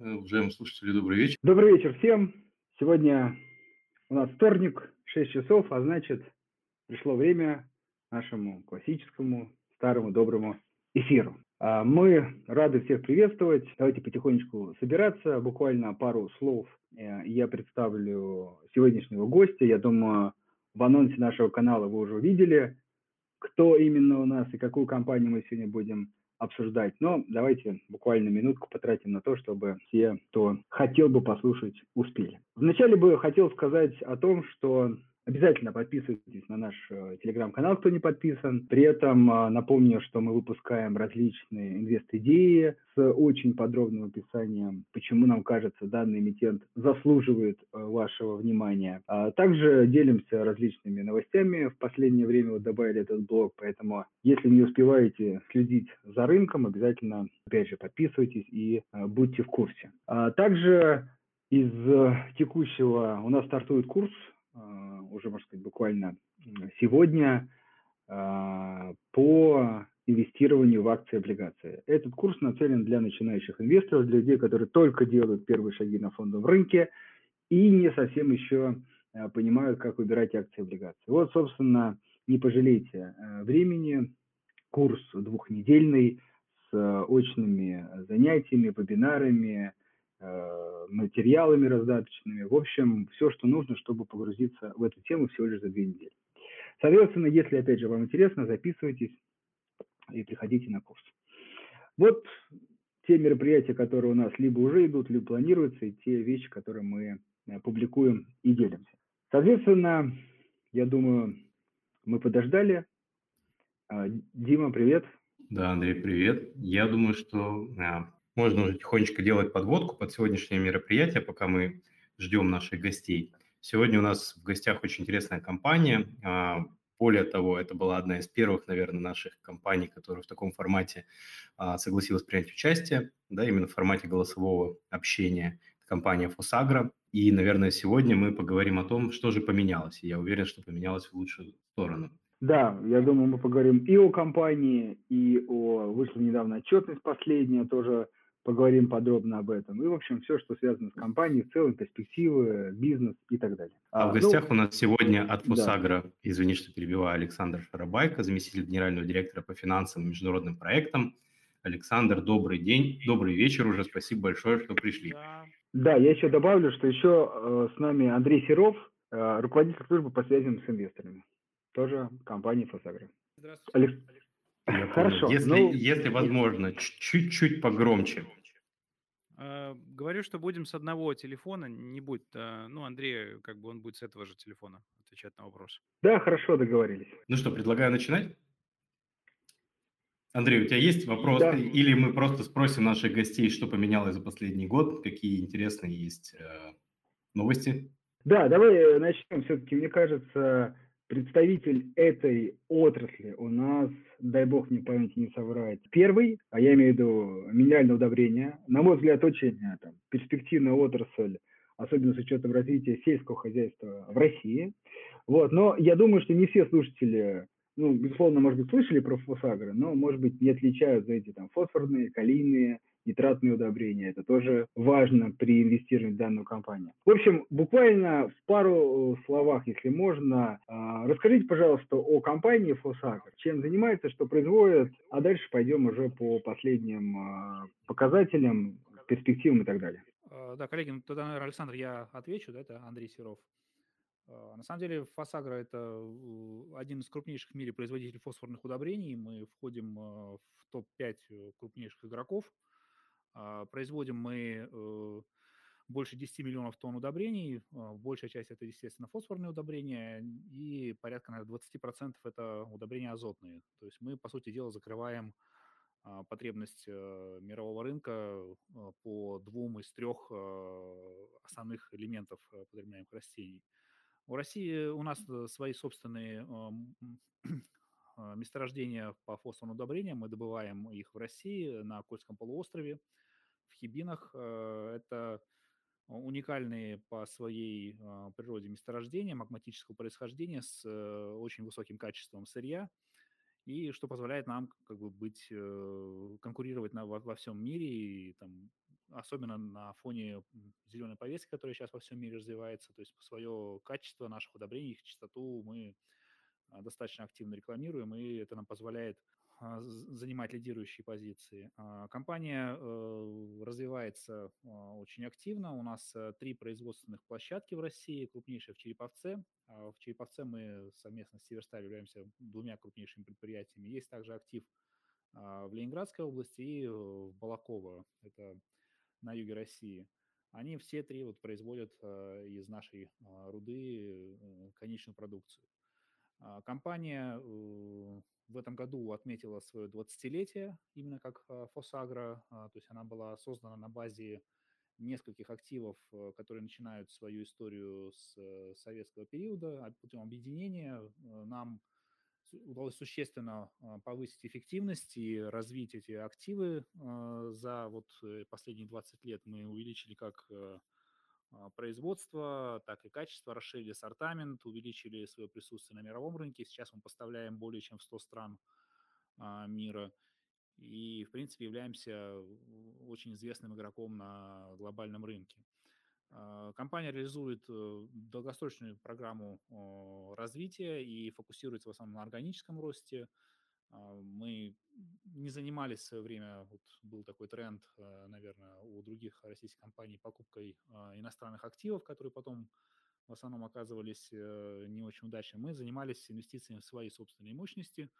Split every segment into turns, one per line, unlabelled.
Э, уважаемые слушатели, добрый вечер.
Добрый вечер всем. Сегодня у нас вторник, 6 часов, а значит, пришло время нашему классическому, старому, доброму эфиру. А, мы рады всех приветствовать. Давайте потихонечку собираться. Буквально пару слов э, я представлю сегодняшнего гостя. Я думаю, в анонсе нашего канала вы уже увидели, кто именно у нас и какую компанию мы сегодня будем обсуждать. Но давайте буквально минутку потратим на то, чтобы все, кто хотел бы послушать, успели. Вначале бы хотел сказать о том, что Обязательно подписывайтесь на наш э, телеграм-канал, кто не подписан. При этом э, напомню, что мы выпускаем различные инвест-идеи с очень подробным описанием, почему нам кажется данный эмитент заслуживает э, вашего внимания. А также делимся различными новостями. В последнее время вот добавили этот блог, поэтому если не успеваете следить за рынком, обязательно, опять же, подписывайтесь и будьте в курсе. А также из текущего у нас стартует курс уже, можно сказать, буквально сегодня а, по инвестированию в акции и облигации. Этот курс нацелен для начинающих инвесторов, для людей, которые только делают первые шаги на фондовом рынке и не совсем еще а, понимают, как выбирать акции и облигации. Вот, собственно, не пожалейте времени. Курс двухнедельный с очными занятиями, вебинарами, материалами раздаточными. В общем, все, что нужно, чтобы погрузиться в эту тему всего лишь за две недели. Соответственно, если, опять же, вам интересно, записывайтесь и приходите на курс. Вот те мероприятия, которые у нас либо уже идут, либо планируются, и те вещи, которые мы э, публикуем и делимся. Соответственно, я думаю, мы подождали. А, Дима, привет.
Да, Андрей, привет. Я думаю, что можно уже тихонечко делать подводку под сегодняшнее мероприятие, пока мы ждем наших гостей. Сегодня у нас в гостях очень интересная компания. А, более того, это была одна из первых, наверное, наших компаний, которая в таком формате а, согласилась принять участие, да, именно в формате голосового общения. Компания Фосагра. И, наверное, сегодня мы поговорим о том, что же поменялось. И я уверен, что поменялось в лучшую сторону.
Да, я думаю, мы поговорим и о компании, и о... Вышла недавно отчетность последняя, тоже поговорим подробно об этом. И, в общем, все, что связано с компанией, в целом, перспективы, бизнес и так далее.
А, а в ну, гостях у нас сегодня от Фосагра, да. извини, что перебиваю, Александр Шарабайко, заместитель генерального директора по финансовым и международным проектам. Александр, добрый день, добрый вечер уже, спасибо большое, что пришли.
Да, да я еще добавлю, что еще э, с нами Андрей Серов, э, руководитель службы по связям с инвесторами, тоже компании Фосагра.
Здравствуйте. Алекс... Хорошо. Если, ну, если возможно, чуть-чуть погромче.
А, говорю, что будем с одного телефона, не будет, а, ну, Андрей, как бы он будет с этого же телефона отвечать на вопрос.
Да, хорошо, договорились.
Ну что, предлагаю начинать? Андрей, у тебя есть вопрос? Да. Или мы просто спросим наших гостей, что поменялось за последний год, какие интересные есть э, новости?
Да, давай начнем. Все-таки, мне кажется, представитель этой отрасли у нас, дай бог мне память не соврать, первый, а я имею в виду минеральное удобрение, на мой взгляд, очень э, там, перспективная отрасль, особенно с учетом развития сельского хозяйства в России. Вот. Но я думаю, что не все слушатели, ну, безусловно, может быть, слышали про фосагры, но, может быть, не отличают, знаете, там, фосфорные, калийные, нитратные удобрения. Это тоже важно при инвестировании в данную компанию. В общем, буквально в пару э, словах, если можно, а, расскажите, пожалуйста, о компании Фосагр, чем занимается, что производит, а дальше пойдем уже по последним а, показателям, перспективам и так далее.
А, да, коллеги, ну, тогда, наверное, Александр, я отвечу, да, это Андрей Серов. На самом деле Фосагра – это э, один из крупнейших в мире производителей фосфорных удобрений. Мы входим в топ-5 э, крупнейших игроков – производим мы э, больше 10 миллионов тонн удобрений. А, большая часть это, естественно, фосфорные удобрения, и порядка, наверное, 20% это удобрения азотные. То есть мы, по сути дела, закрываем а, потребность э, мирового рынка по двум из трех основных элементов потребляемых растений. У России у нас э, свои собственные месторождения по фосфорным удобрениям. Мы добываем их в России на Кольском полуострове в Хибинах. Э, это уникальные по своей а, природе месторождения магматического происхождения с э, очень высоким качеством сырья, и что позволяет нам как бы быть, э, конкурировать на, во, во всем мире и там, особенно на фоне зеленой повестки, которая сейчас во всем мире развивается. То есть свое качество наших удобрений, их чистоту мы достаточно активно рекламируем, и это нам позволяет а, занимать лидирующие позиции. А, компания э, развивается а, очень активно. У нас э, три производственных площадки в России, крупнейшая в Череповце. В Череповце мы совместно с Северсталь являемся двумя крупнейшими предприятиями. Есть также актив в Ленинградской области и в Балаково, это на юге России. Они все три вот производят из нашей руды э, конечную продукцию. Компания в этом году отметила свое 20-летие, именно как Фосагра, то есть она была создана на базе нескольких активов, э, которые начинают свою историю с э, советского периода. А путем объединения э, нам удалось существенно повысить эффективность и развить эти активы. За вот последние 20 лет мы увеличили как а, производства, так и качество, расширили ассортамент, увеличили свое присутствие на мировом рынке. Сейчас мы поставляем более чем в 100 стран а, мира и, в принципе, являемся очень известным игроком на глобальном рынке. А, компания реализует э, долгосрочную программу развития и фокусируется в основном на органическом росте – а, мы не занимались в свое время, вот был такой тренд, э, наверное, у других российских компаний покупкой а, иностранных активов, которые потом в основном оказывались э, не очень удачными. Мы занимались инвестициями в свои собственные мощности,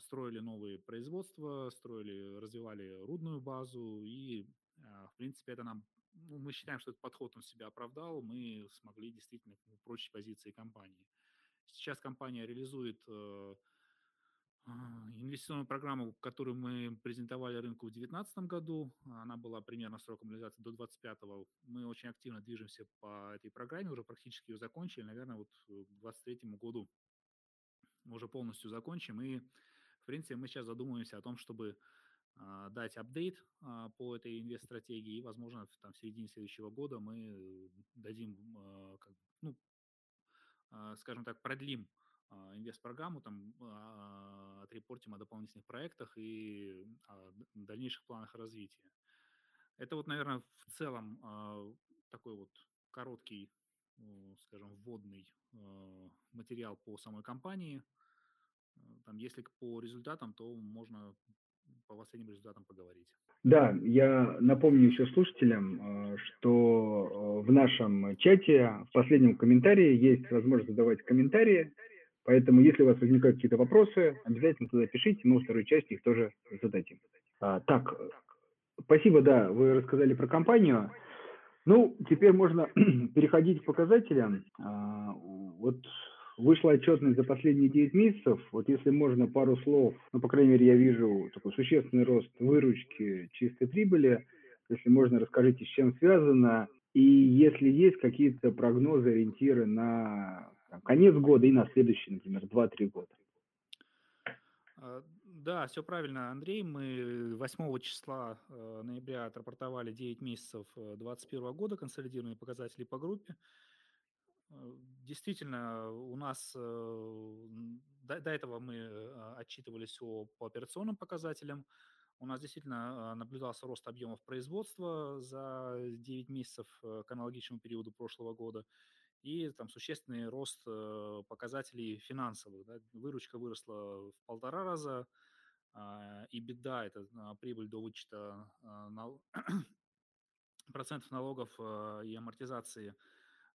строили новые производства, строили, развивали рудную базу, и, в принципе, это нам, ну, мы считаем, что этот подход он себя оправдал, мы смогли действительно прочить позиции компании. Сейчас компания реализует э, инвестиционную программу, которую мы презентовали рынку в 2019 году. Она была примерно сроком реализации до 2025. Мы очень активно движемся по этой программе, уже практически ее закончили. Наверное, вот к 2023 году уже полностью закончим. И, в принципе, мы сейчас задумываемся о том, чтобы а, дать апдейт а, по этой инвест-стратегии, и, возможно, там, в середине следующего года мы дадим, как, ну, скажем так, продлим а, инвест-программу, там а, отрепортим о дополнительных проектах и о дальнейших планах развития. Это вот, наверное, в целом а, такой вот короткий, скажем, вводный материал по самой компании. Там, если по результатам, то можно по последним результатам поговорить.
Да, я напомню еще слушателям, что в нашем чате в последнем комментарии есть возможность задавать комментарии. Поэтому, если у вас возникают какие-то вопросы, обязательно туда пишите, мы во второй части их тоже зададим. А, так, спасибо, да, вы рассказали про компанию. Ну, теперь можно переходить к показателям. А, вот вышла отчетность за последние 9 месяцев. Вот если можно пару слов, ну, по крайней мере, я вижу такой существенный рост выручки чистой прибыли. Если можно, расскажите, с чем связано. И если есть какие-то прогнозы, ориентиры на там, конец года и на следующий, например, 2-3 года.
А, да, все правильно, Андрей. Мы 8 числа э, ноября отрапортовали 9 месяцев 2021 э, года, консолидированные показатели по группе. Э, действительно, у нас до, до этого мы отчитывались о, по операционным показателям. У нас действительно наблюдался рост объемов производства за 9 месяцев к аналогичному периоду прошлого года и там существенный рост э, показателей финансовых. Да. Выручка выросла в полтора раза, э, и беда – это э, прибыль до вычета э, нал... процентов налогов э, и амортизации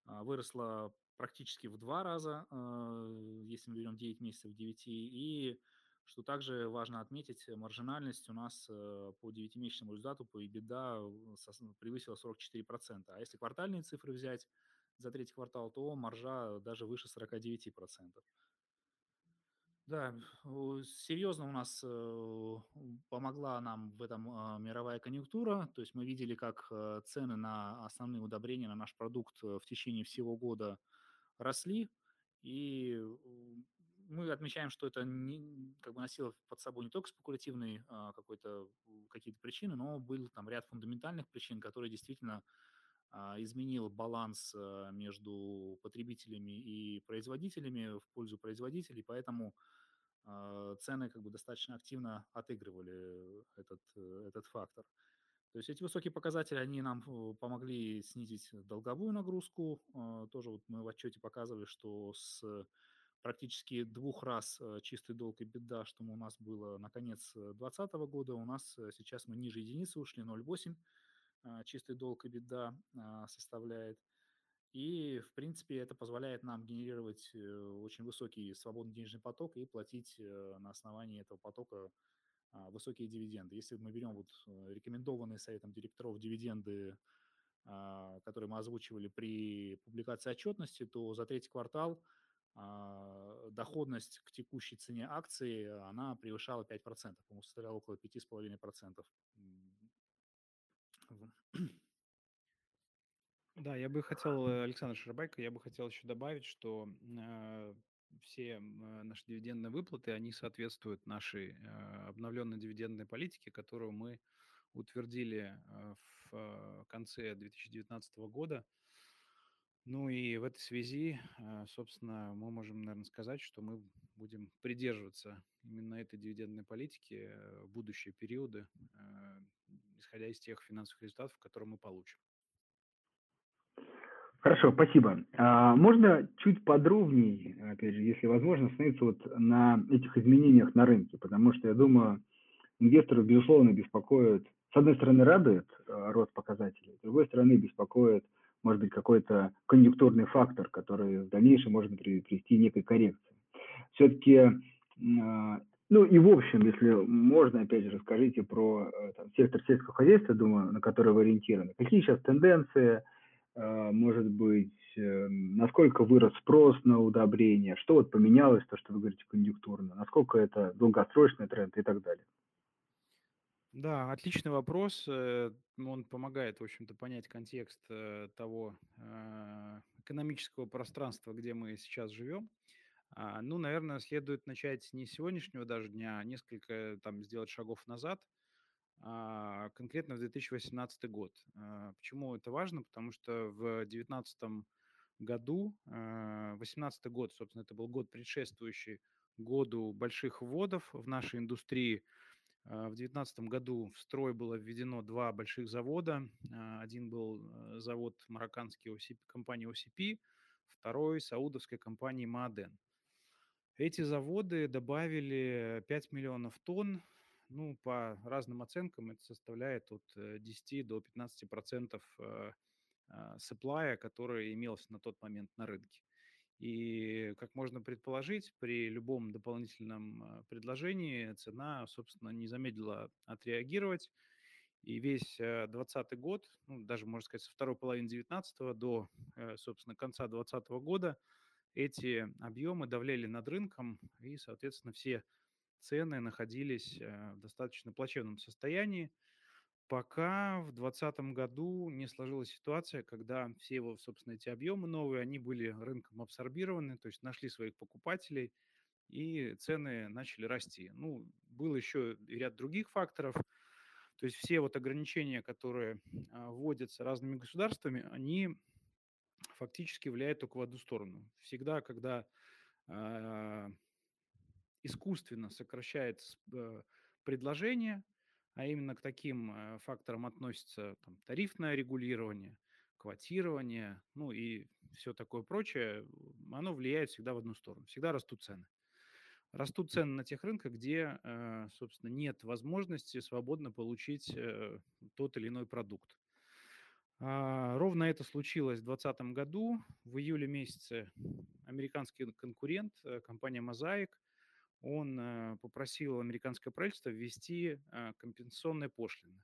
э, выросла практически в два раза, э, если мы берем 9 месяцев 9, и что также важно отметить, маржинальность у нас э, по 9-месячному результату по EBITDA превысила 44%. А если квартальные цифры взять, за третий квартал, то маржа даже выше 49%. Да, серьезно у нас э, помогла нам в этом а, мировая конъюнктура. То есть мы видели, как э, цены на основные удобрения, на наш продукт э, в течение всего года росли. И мы отмечаем, что это не, как бы носило под собой не только спекулятивные а, какие-то причины, но был там ряд фундаментальных причин, которые действительно изменил баланс э, между потребителями и производителями в пользу производителей, поэтому а, цены как бы достаточно активно отыгрывали этот, э, этот фактор. То есть эти высокие показатели, они нам э, помогли снизить долговую нагрузку. А, тоже вот мы в отчете показывали, что с практически двух раз чистый долг и беда, что у нас было на конец 2020 года, у нас сейчас мы ниже единицы ушли, 0,8 чистый долг и беда составляет. И, в принципе, это позволяет нам генерировать э, очень высокий свободный денежный поток и платить э, на основании этого потока а, высокие дивиденды. Если мы берем вот э, рекомендованные советом директоров дивиденды, а, которые мы озвучивали при публикации отчетности, то за третий квартал а, доходность к текущей цене акции, она превышала 5%, по-моему, составляла около 5,5%.
Да, я бы хотел, э, Александр Шарабайко, я бы хотел еще добавить, что э, все э, наши дивидендные выплаты, они соответствуют нашей э, обновленной дивидендной политике, которую мы утвердили э, в конце 2019 года. Ну и в этой связи, э, собственно, мы можем, наверное, сказать, что мы будем придерживаться именно этой дивидендной политики э, в будущие периоды, э, исходя из тех финансовых результатов, которые мы получим.
Хорошо, спасибо. А можно чуть подробнее, опять же, если возможно, остановиться вот на этих изменениях на рынке, потому что я думаю, инвесторов, безусловно, беспокоит, с одной стороны, радует рост показателей, с другой стороны, беспокоит, может быть, какой-то конъюнктурный фактор, который в дальнейшем может привести некой коррекции. Все-таки, э, ну и в общем, если можно, опять же, расскажите про э, там, сектор сельского хозяйства, думаю, на который вы ориентированы. Какие сейчас тенденции, а, может быть, эм, насколько вырос спрос на удобрения, что вот поменялось, то, что вы говорите конъюнктурно, насколько это долгосрочный тренд и так далее.
Да, отличный вопрос. Э, он помогает, в общем-то, понять контекст э, того э, экономического пространства, где мы сейчас живем. А, ну, наверное, следует начать не с сегодняшнего даже дня, а несколько там сделать шагов назад – а, конкретно в 2018 год. А, почему это важно? Потому что в 2019 году, 2018 год, собственно, это был год предшествующий году больших вводов в нашей индустрии. А, в 2019 году в строй было введено два больших завода. Один был э, завод марокканский OCP, компании OCP, второй саудовской компании Мааден. Эти заводы добавили 5 миллионов тонн ну, по разным оценкам это составляет от 10 э, до 15 процентов supply, э, который имелся на тот момент на рынке. И, как можно предположить, при любом дополнительном э, предложении цена, собственно, не замедлила отреагировать. И весь 2020 год, ну, даже, можно сказать, со второй половины 2019 до, собственно, конца 2020 года эти объемы давлели над рынком, и, соответственно, все цены находились э, в достаточно плачевном состоянии, пока в 2020 году не сложилась ситуация, когда все его, собственно, эти объемы новые, они были рынком абсорбированы, то есть нашли своих покупателей, и цены начали расти. Ну, был еще ряд других факторов. То есть все вот ограничения, которые а, вводятся разными государствами, они фактически влияют только в одну сторону. Всегда, когда а, искусственно сокращает э, предложение, а именно к таким э, факторам относится там, тарифное регулирование, квотирование, ну и все такое прочее, оно влияет всегда в одну сторону. Всегда растут цены. Растут цены на тех рынках, где, э, собственно, нет возможности свободно получить тот или иной продукт. А, ровно это случилось в 2020 году. В июле месяце американский конкурент, компания Mosaic, он э, попросил американское правительство ввести э, компенсационные пошлины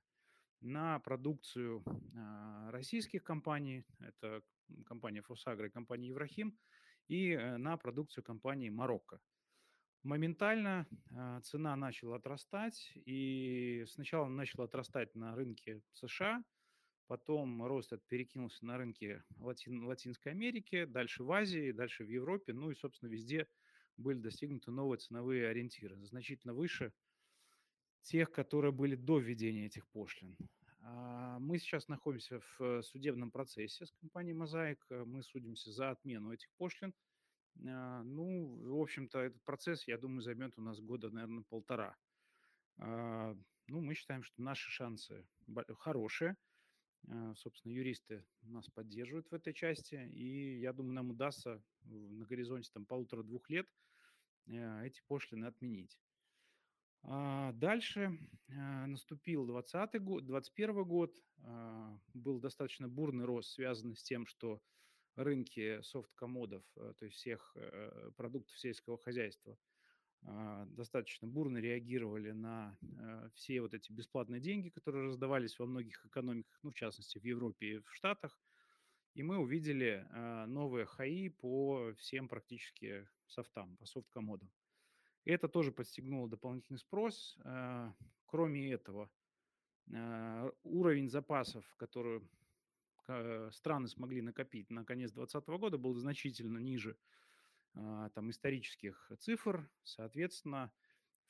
на продукцию а, российских компаний, это компания Фосагра и компания Еврахим, и э, на продукцию компании Марокко. Моментально цена начала отрастать, и сначала начала отрастать на рынке США, потом рост этот перекинулся на рынке Латин, Латинской Америки, дальше в Азии, дальше в Европе, ну и, собственно, везде – были достигнуты новые ценовые ориентиры, значительно выше тех, которые были до введения этих пошлин. А, мы сейчас находимся в судебном процессе с компанией «Мозаик». Мы судимся за отмену этих пошлин. А, ну, в общем-то, этот процесс, я думаю, займет у нас года, наверное, полтора. А, ну, мы считаем, что наши шансы хорошие. Э, собственно, юристы нас поддерживают в этой части, и я думаю, нам удастся на горизонте там полутора-двух лет э, эти пошлины отменить. А дальше э, наступил 20 год, 21 год, а, был достаточно бурный рост, связанный с тем, что рынки софт-комодов, то есть всех продуктов сельского хозяйства, достаточно бурно реагировали на э, все вот эти бесплатные деньги, которые раздавались во многих экономиках, ну, в частности, в Европе и в Штатах. И мы увидели а, новые хаи по всем практически софтам, по софт-комодам. Это тоже подстегнуло дополнительный спрос. А, кроме этого, уровень запасов, который страны смогли накопить на конец 2020 года, был значительно ниже а, там исторических цифр, соответственно,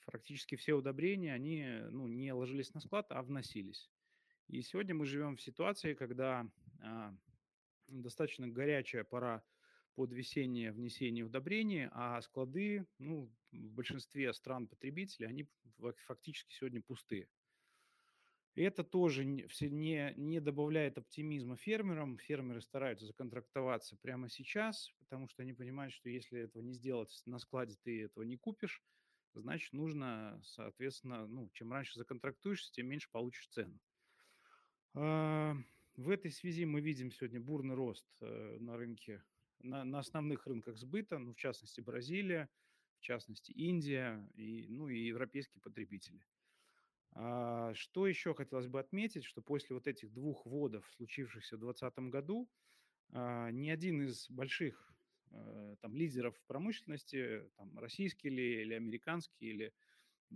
практически все удобрения, они ну, не ложились на склад, а вносились. И сегодня мы живем в ситуации, когда а, достаточно горячая пора под весеннее внесение удобрений, а склады, ну, в большинстве стран-потребителей, они фактически сегодня пустые. Это тоже не, не, не добавляет оптимизма фермерам. Фермеры стараются законтрактоваться прямо сейчас, потому что они понимают, что если этого не сделать на складе, ты этого не купишь, значит, нужно, соответственно, ну, чем раньше законтрактуешься, тем меньше получишь цену. А, в этой связи мы видим сегодня бурный рост э, на рынке, на, на основных рынках сбыта, ну, в частности, Бразилия, в частности, Индия, и, ну, и европейские потребители. А, что еще хотелось бы отметить, что после вот этих двух вводов, случившихся в 2020 году, а, ни один из больших э, там, лидеров промышленности, там, российский или, или американский, или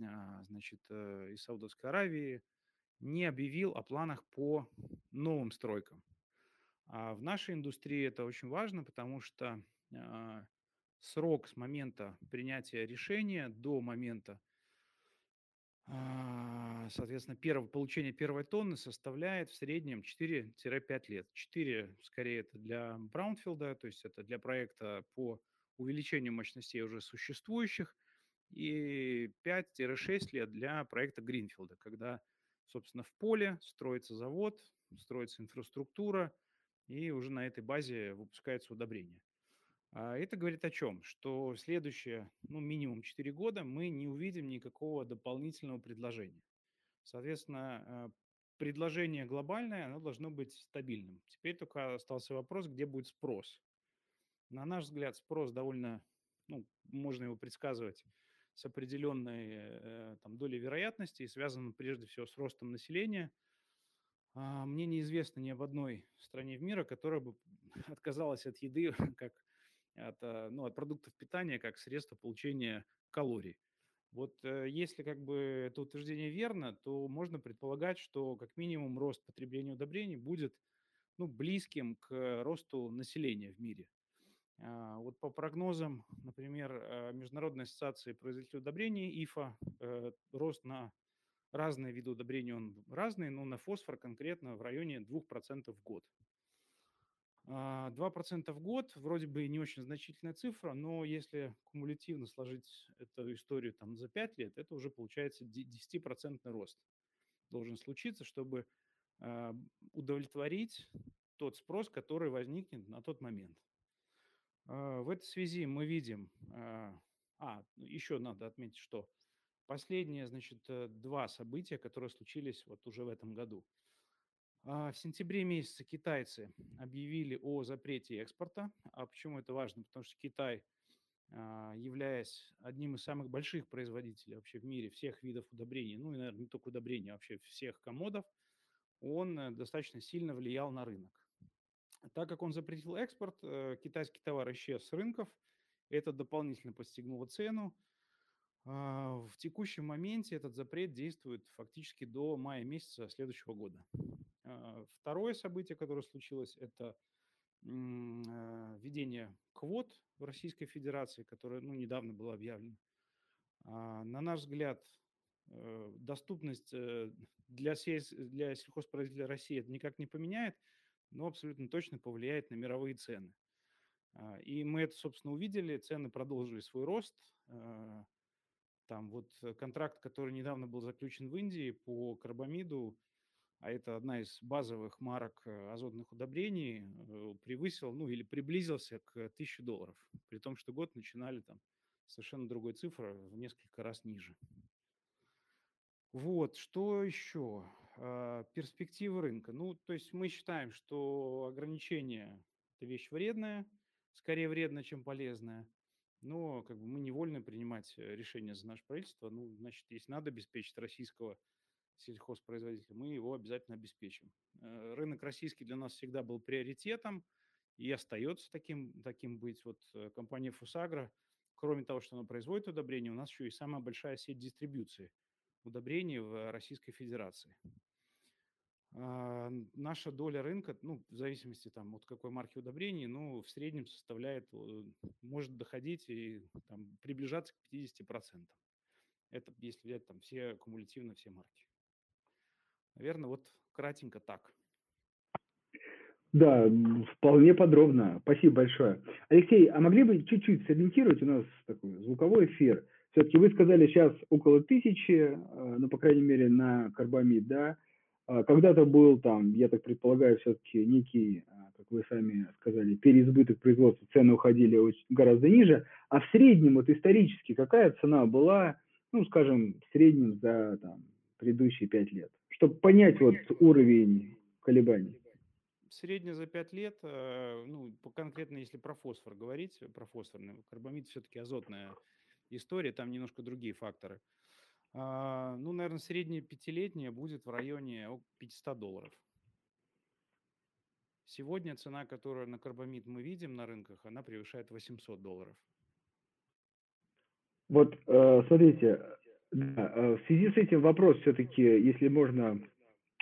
а, значит, э, из Саудовской Аравии, не объявил о планах по новым стройкам. А в нашей индустрии это очень важно, потому что срок с момента принятия решения до момента соответственно, первое, получение первой тонны составляет в среднем 4-5 лет. 4, скорее, это для Браунфилда, то есть это для проекта по увеличению мощностей уже существующих, и 5-6 лет для проекта Гринфилда, когда, собственно, в поле строится завод, строится инфраструктура, и уже на этой базе выпускаются удобрения. А это говорит о чем? Что в следующие, ну, минимум 4 года мы не увидим никакого дополнительного предложения. Соответственно, э, предложение глобальное, оно должно быть стабильным. Теперь только остался вопрос, где будет спрос. На наш взгляд, спрос довольно, ну, можно его предсказывать с определенной э, там, долей вероятности и связан прежде всего с ростом населения. А, мне неизвестно ни об одной стране в мире, которая бы отказалась от еды как от, э, ну, от продуктов питания как средство получения калорий. Вот э, если как бы это утверждение верно, то можно предполагать, что как минимум рост потребления удобрений будет ну, близким к росту населения в мире. А, вот по прогнозам, например, э, Международной ассоциации производителей удобрений ИФА, рост на разные виды удобрений он разный, но на фосфор конкретно в районе 2% в год. 2% а, в год вроде бы не очень значительная цифра, но если кумулятивно сложить эту историю там за 5 лет, это уже получается 10% рост должен случиться, чтобы а, удовлетворить тот спрос, который возникнет на тот момент. А, в этой связи мы видим, а, еще надо отметить, что последние, значит, э, два события, которые случились вот уже в этом году – в сентябре месяце китайцы объявили о запрете экспорта. А почему это важно? Потому что Китай, а, являясь одним из самых больших производителей вообще в мире всех видов удобрений, ну и, наверное, не только удобрений, а вообще всех комодов, он э, достаточно сильно влиял на рынок. Так как он запретил экспорт, э, китайский товар исчез с рынков, это дополнительно подстегнуло цену. А, в текущем моменте этот запрет действует фактически до мая месяца следующего года. А, второе событие, которое случилось, это а, введение квот в Российской Федерации, которое ну, недавно было объявлено. А, на наш взгляд, э, доступность э, для, сельс... для сельхозпроизводителей России это никак не поменяет, но абсолютно точно повлияет на мировые цены. И мы это, собственно, увидели. Цены продолжили свой рост. Там вот контракт, который недавно был заключен в Индии по карбамиду, а это одна из базовых марок э, азотных удобрений, э, превысил, ну или приблизился к 1000 долларов, при том, что год начинали там совершенно другой цифры, в несколько раз ниже. Вот, что еще? А, перспективы рынка. Ну, то есть мы считаем, что ограничение – это вещь вредная, скорее вредная, чем полезная. Но как бы мы не вольны принимать э, решения за наше правительство. Ну, значит, если надо обеспечить российского сельхозпроизводителя, мы его обязательно обеспечим. Э, рынок российский для нас всегда был приоритетом и остается таким, таким быть. Вот э, компания «Фусагра», кроме того, что она производит удобрения, у нас еще и самая большая сеть дистрибьюции удобрений в Российской Федерации. А, наша доля рынка, ну, в зависимости там, от какой марки удобрений, ну, в среднем составляет, может доходить и там, приближаться к 50%. Это если взять там все кумулятивно все марки. Наверное, вот кратенько так.
Да, вполне подробно. Спасибо большое. Алексей, а могли бы чуть-чуть сориентировать, у нас такой звуковой эфир. Все-таки вы сказали сейчас около тысячи, э, ну, по крайней мере, на карбамид, да. А когда-то был там, я так предполагаю, все-таки некий, а, как вы сами сказали, переизбыток производства, цены уходили гораздо ниже. А в среднем, вот исторически, какая цена была, ну, скажем, в среднем за там, предыдущие пять лет? Чтобы понять вот уровень колебаний.
Средне за 5 лет, э, ну, конкретно если про фосфор говорить, про фосфорный, карбамид все-таки азотная история, там немножко другие факторы. А, ну, наверное, средняя пятилетняя будет в районе 500 долларов. Сегодня цена, которую на карбамид мы видим на рынках, она превышает 800 долларов.
Вот, э, смотрите, да, э, в связи с этим вопрос все-таки, если можно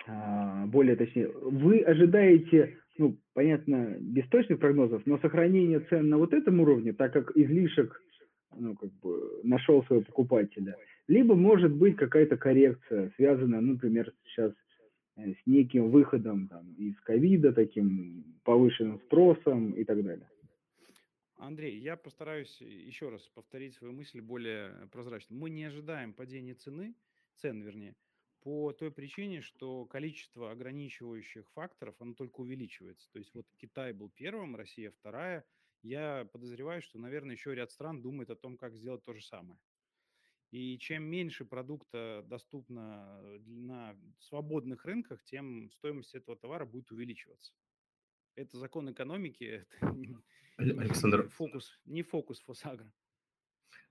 а, более точнее, вы ожидаете, ну, понятно, без точных прогнозов, но сохранение цен на вот этом уровне, так как излишек, ну, как бы нашел своего покупателя, либо может быть какая-то коррекция, связанная, ну, например, сейчас э, с неким выходом там, из ковида, таким повышенным спросом и так далее.
Андрей, я постараюсь еще раз повторить свою мысль более прозрачно. Мы не ожидаем падения цены, цен, вернее, по той причине, что количество ограничивающих факторов, оно только увеличивается. То есть вот Китай был первым, Россия вторая. Я подозреваю, что, наверное, еще ряд стран думает о том, как сделать то же самое. И чем меньше продукта доступно на свободных рынках, тем стоимость этого товара будет увеличиваться. Это закон экономики, это Александр. фокус, не фокус Фосагра.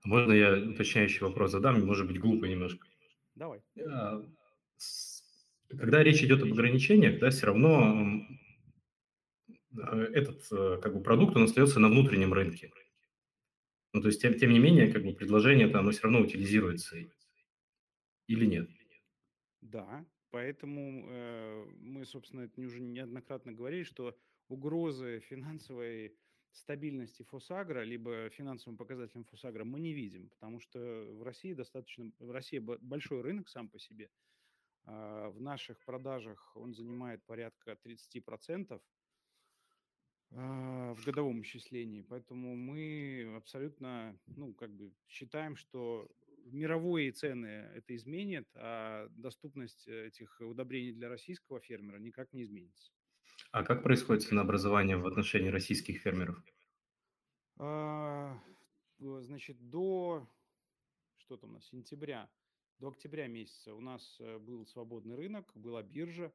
Можно я уточняющий вопрос задам? Может быть, глупо немножко.
Давай.
А, когда речь идет об ограничениях, да, все равно а, этот э, как бы, продукт, он остается на внутреннем рынке. Ну, то есть, тем, тем не менее, как бы предложение это оно все равно утилизируется. Или нет?
Да, поэтому э, мы, собственно, это уже неоднократно говорили, что угрозы финансовой стабильности Фосагра, либо финансовым показателям Фосагра мы не видим, потому что в России достаточно, в России большой рынок сам по себе. А, в наших продажах он занимает порядка 30% а, в годовом исчислении. Поэтому мы абсолютно, ну, как бы считаем, что мировые цены это изменит, а доступность этих удобрений для российского фермера никак не изменится.
А как происходит ценообразование в отношении российских фермеров?
А, значит, до, что там у нас, сентября, до октября месяца у нас э, был свободный рынок, была биржа.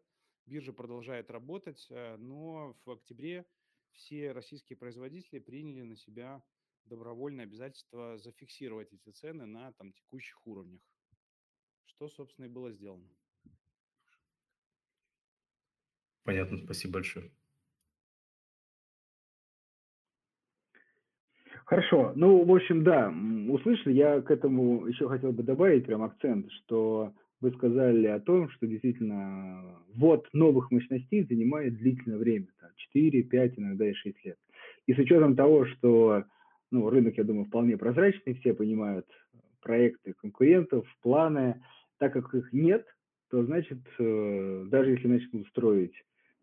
Биржа продолжает работать, э, но в октябре все российские производители приняли на себя добровольное обязательство зафиксировать эти цены на там, текущих уровнях, что, собственно, и было сделано.
Понятно, спасибо большое.
Хорошо. Ну, в общем, да, услышали. Я к этому еще хотел бы добавить прям акцент, что вы сказали о том, что действительно ввод новых мощностей занимает длительное время, там, 4, 5, иногда и 6 лет. И с учетом того, что ну, рынок, я думаю, вполне прозрачный, все понимают проекты конкурентов, планы, так как их нет, то значит, э, даже если начнут строить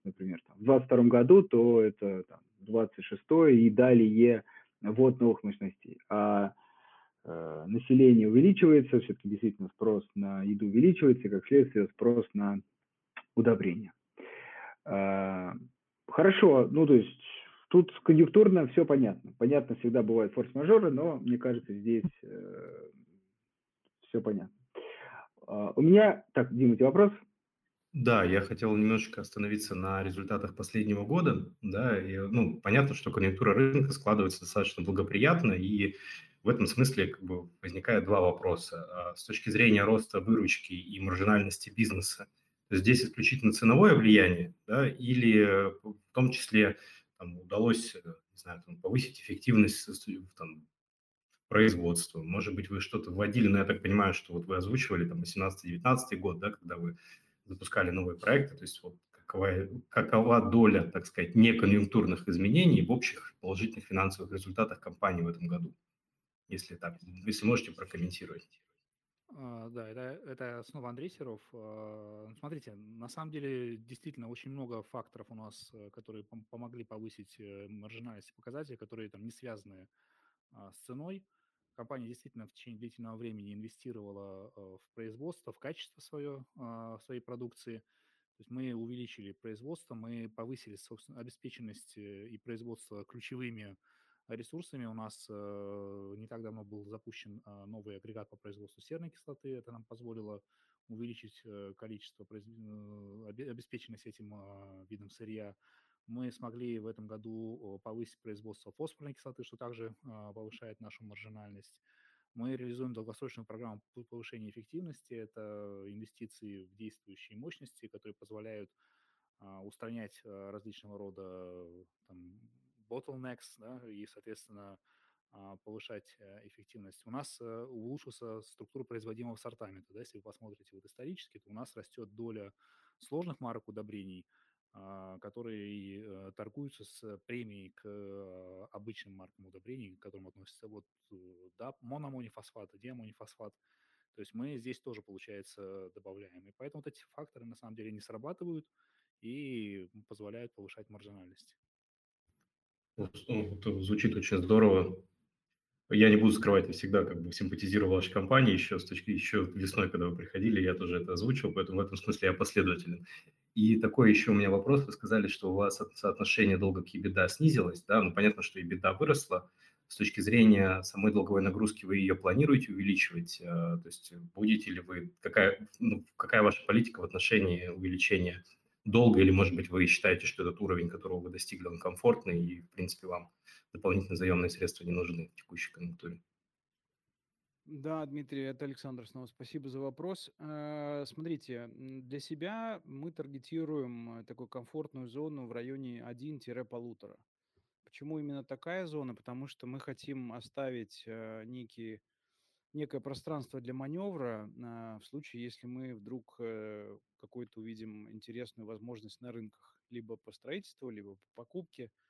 например, там, в 2022 году, то это там, 26 и далее ввод новых мощностей. А э, население увеличивается, все-таки действительно спрос на еду увеличивается, и как следствие спрос на удобрения. Э, хорошо, ну то есть тут конъюнктурно все понятно. Понятно, всегда бывают форс-мажоры, но мне кажется, здесь э, все понятно. Э, у меня, так, Дима, у тебя вопрос?
Да, я хотел немножечко остановиться на результатах последнего года. Да, и, ну, понятно, что конъюнктура рынка складывается достаточно благоприятно, и в этом смысле как бы возникает два вопроса. А, с точки зрения роста выручки и маржинальности бизнеса, здесь исключительно ценовое влияние, да, или в том числе там, удалось, не знаю, там, повысить эффективность там, производства. Может быть, вы что-то вводили, но я так понимаю, что вот вы озвучивали там 18-19 год, да, когда вы запускали новые проекты, то есть вот какова, какова доля, так сказать, неконъюнктурных изменений в общих положительных финансовых результатах компании в этом году, если так, если можете прокомментировать.
А, да, это, это снова Андрей Серов. А, смотрите, на самом деле действительно очень много факторов у нас, э, которые помогли повысить э, маржинальность показателей, которые там не связаны а, с ценой компания действительно в течение длительного времени инвестировала э, в производство, в качество свое, а, своей продукции. То есть мы увеличили производство, мы повысили, собственно, обеспеченность э, и производство ключевыми ресурсами. У нас э, не так давно был запущен а, новый агрегат по производству серной кислоты. Это нам позволило увеличить количество, обеспеченность этим а, видом сырья. Мы смогли в этом году повысить производство фосфорной кислоты, что также а, повышает нашу маржинальность. Мы реализуем долгосрочную программу по повышению эффективности. Это инвестиции в действующие мощности, которые позволяют а, устранять а, различного рода там, bottlenecks да, и, соответственно, повышать э, эффективность. У нас э, улучшился структура производимого сортамента. Да, если вы посмотрите вот исторически, то у нас растет доля сложных марок удобрений – которые э, торгуются с премией к э, обычным маркам удобрений, к которым относятся вот э, да, мономонифосфат, диамонифосфат. То есть мы здесь тоже, получается, добавляем. И поэтому вот эти факторы на самом деле не срабатывают и позволяют повышать маржинальность.
Звучит очень здорово. Я не буду скрывать, я всегда как бы симпатизировал вашей компании еще с точки еще весной, когда вы приходили, я тоже это озвучил, поэтому в этом смысле я последователен. И такой еще у меня вопрос. Вы сказали, что у вас соотношение долга к EBITDA снизилось, да? Ну, понятно, что EBITDA выросла. С точки зрения самой долговой нагрузки вы ее планируете увеличивать? А, то есть будете ли вы... Какая, ну, какая ваша политика в отношении увеличения долга? Или, может быть, вы считаете, что этот уровень, которого вы достигли, он комфортный, и, в принципе, вам дополнительные заемные средства не нужны в текущей конъюнктуре?
Да, Дмитрий, это Александр снова. Спасибо за вопрос. Э, смотрите, для себя мы таргетируем э, такую комфортную зону в районе 1-1,5. Почему именно такая зона? Потому что мы хотим оставить э, некий, некое пространство для маневра в случае, если мы вдруг какую-то увидим интересную возможность на рынках, либо по строительству, либо по покупке –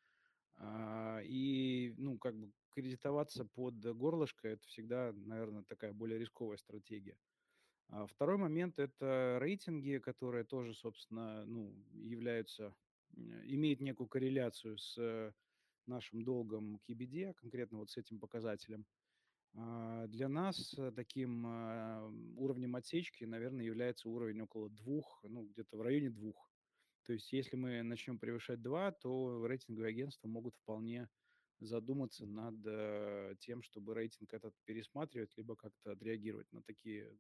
а, и, ну, как бы кредитоваться под горлышко– это всегда, наверное, такая более рисковая стратегия. А второй момент– это рейтинги, которые тоже, собственно, ну, являются, имеют некую корреляцию с нашим долгом к EBD, конкретно вот с этим показателем. А, для нас таким уровнем отсечки, наверное, является уровень около двух, ну, где-то в районе двух. То есть если мы начнем превышать 2, то рейтинговые агентства могут вполне задуматься над э, тем, чтобы рейтинг этот пересматривать, либо как-то отреагировать на такие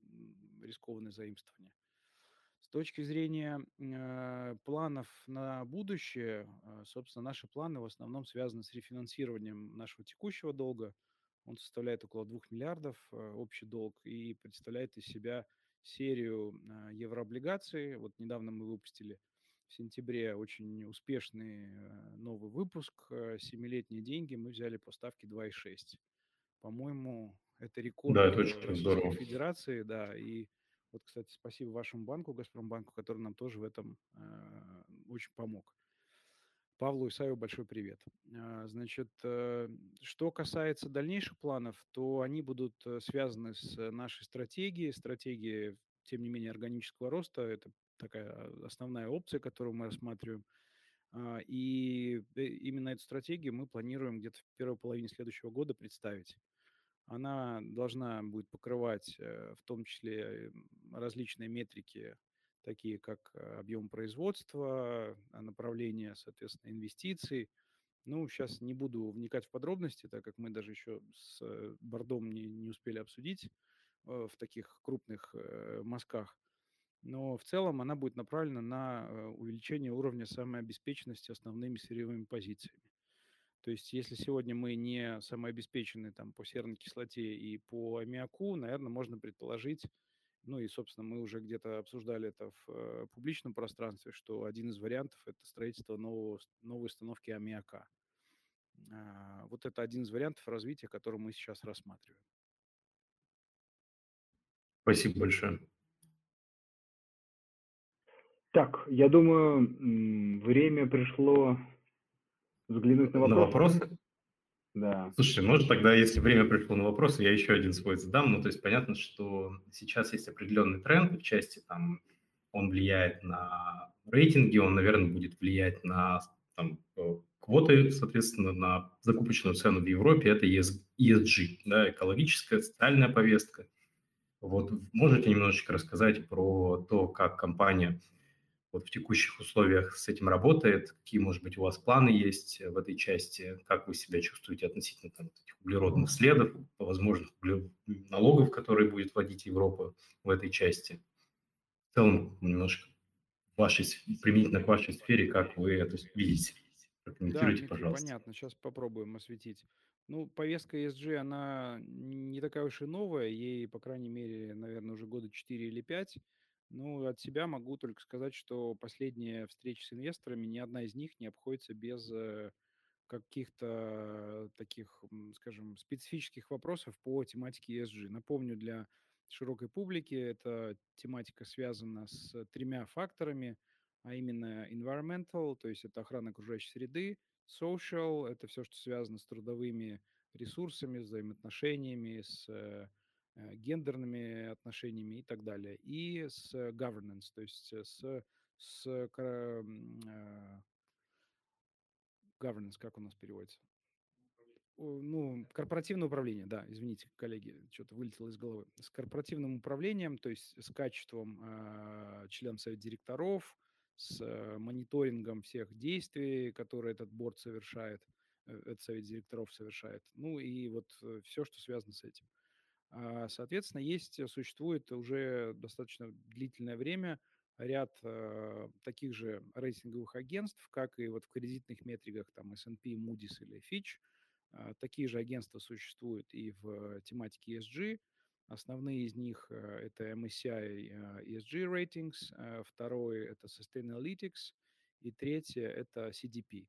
рискованные заимствования. С точки зрения э, планов на будущее, э, собственно, наши планы в основном связаны с рефинансированием нашего текущего долга. Он составляет около 2 миллиардов э, общий долг и представляет из себя серию э, еврооблигаций. Вот недавно мы выпустили в сентябре очень успешный э, новый выпуск э, «Семилетние деньги» мы взяли по ставке 2,6. По-моему, это рекорд
да, это очень
Российской
здорово.
Федерации, да, и вот, кстати, спасибо вашему банку, Газпромбанку, который нам тоже в этом э, очень помог. Павлу Исаеву большой привет. Э, значит, что касается дальнейших планов, то они будут связаны с нашей стратегией, стратегией, тем не менее, органического роста. Это такая а, основная опция, которую мы рассматриваем. А, и э, именно эту стратегию мы планируем где-то в первой половине следующего года представить. Она должна будет покрывать в том числе различные метрики, такие как объем производства, направление, соответственно, инвестиций. Ну, сейчас не буду вникать в подробности, так как мы даже еще с Бордом не, не успели обсудить в таких крупных мазках но в целом она будет направлена на э, увеличение уровня самообеспеченности основными сырьевыми позициями. То есть если сегодня мы не самообеспечены там, по серной кислоте и по аммиаку, наверное, можно предположить, ну и, собственно, мы уже где-то обсуждали это в э, публичном пространстве, что один из вариантов – это строительство нового, новой установки аммиака. А, вот это один из вариантов развития, который мы сейчас рассматриваем.
Спасибо большое.
Так, я думаю, время пришло взглянуть на
На
вопрос.
вопрос?
Да.
Слушайте, может тогда, если время пришло на вопрос, я еще один свой задам. Ну, то есть понятно, что сейчас есть определенный тренд в части, там, он влияет на рейтинги, он, наверное, будет влиять на там, э, квоты, соответственно, на закупочную цену в Европе. Это ESG, да, экологическая, социальная повестка. Вот можете немножечко рассказать про то, как компания вот в текущих условиях с этим работает, какие, может быть, у вас планы есть в этой части, как вы себя чувствуете относительно там, этих углеродных следов, возможных налогов, которые будет вводить Европа в этой части. В целом, немножко вашей, применительно к вашей сфере, как вы это видите.
Прокомментируйте, да, пожалуйста. понятно, сейчас попробуем осветить. Ну, повестка ESG, она не такая уж и новая, ей, по крайней мере, наверное, уже года 4 или 5. Ну, от себя могу только сказать, что последние встречи с инвесторами, ни одна из них не обходится без э, каких-то таких, скажем, специфических вопросов по тематике ESG. Напомню, для широкой публики эта тематика связана с тремя факторами, а именно environmental, то есть это охрана окружающей среды, social, это все, что связано с трудовыми ресурсами, взаимоотношениями, с э, гендерными отношениями и так далее, и с governance, то есть с, с э, governance, как у нас переводится? ну, корпоративное управление, да, извините, коллеги, что-то вылетело из головы. С корпоративным управлением, то есть с качеством э, членов совета директоров, с э, мониторингом всех действий, которые этот борт совершает, э, этот совет директоров совершает, ну и вот э, все, что связано с этим. А, соответственно, есть, э, существует уже достаточно длительное время ряд э, таких же рейтинговых агентств, как и вот в кредитных метриках там S&P, Moody's или Fitch. Э, такие же агентства существуют и в тематике ESG. Основные из них э, это MSCI ESG Ratings, э, второй это Sustainalytics и третье это CDP.